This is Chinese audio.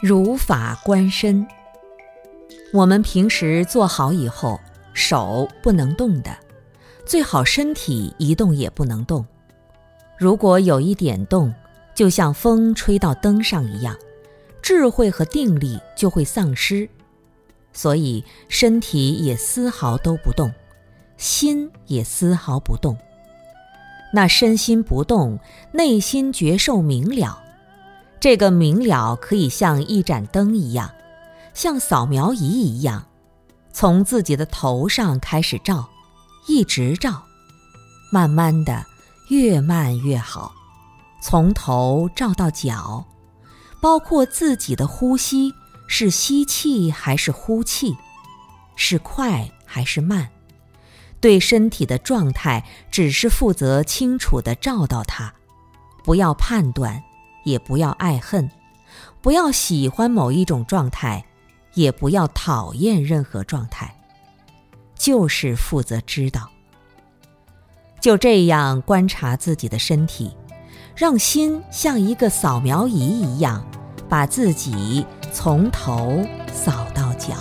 如法观身。我们平时坐好以后，手不能动的，最好身体一动也不能动。如果有一点动，就像风吹到灯上一样，智慧和定力就会丧失。所以身体也丝毫都不动，心也丝毫不动。那身心不动，内心觉受明了。这个明了可以像一盏灯一样，像扫描仪一样，从自己的头上开始照，一直照，慢慢的，越慢越好，从头照到脚，包括自己的呼吸是吸气还是呼气，是快还是慢，对身体的状态只是负责清楚的照到它，不要判断。也不要爱恨，不要喜欢某一种状态，也不要讨厌任何状态，就是负责知道。就这样观察自己的身体，让心像一个扫描仪一样，把自己从头扫到脚。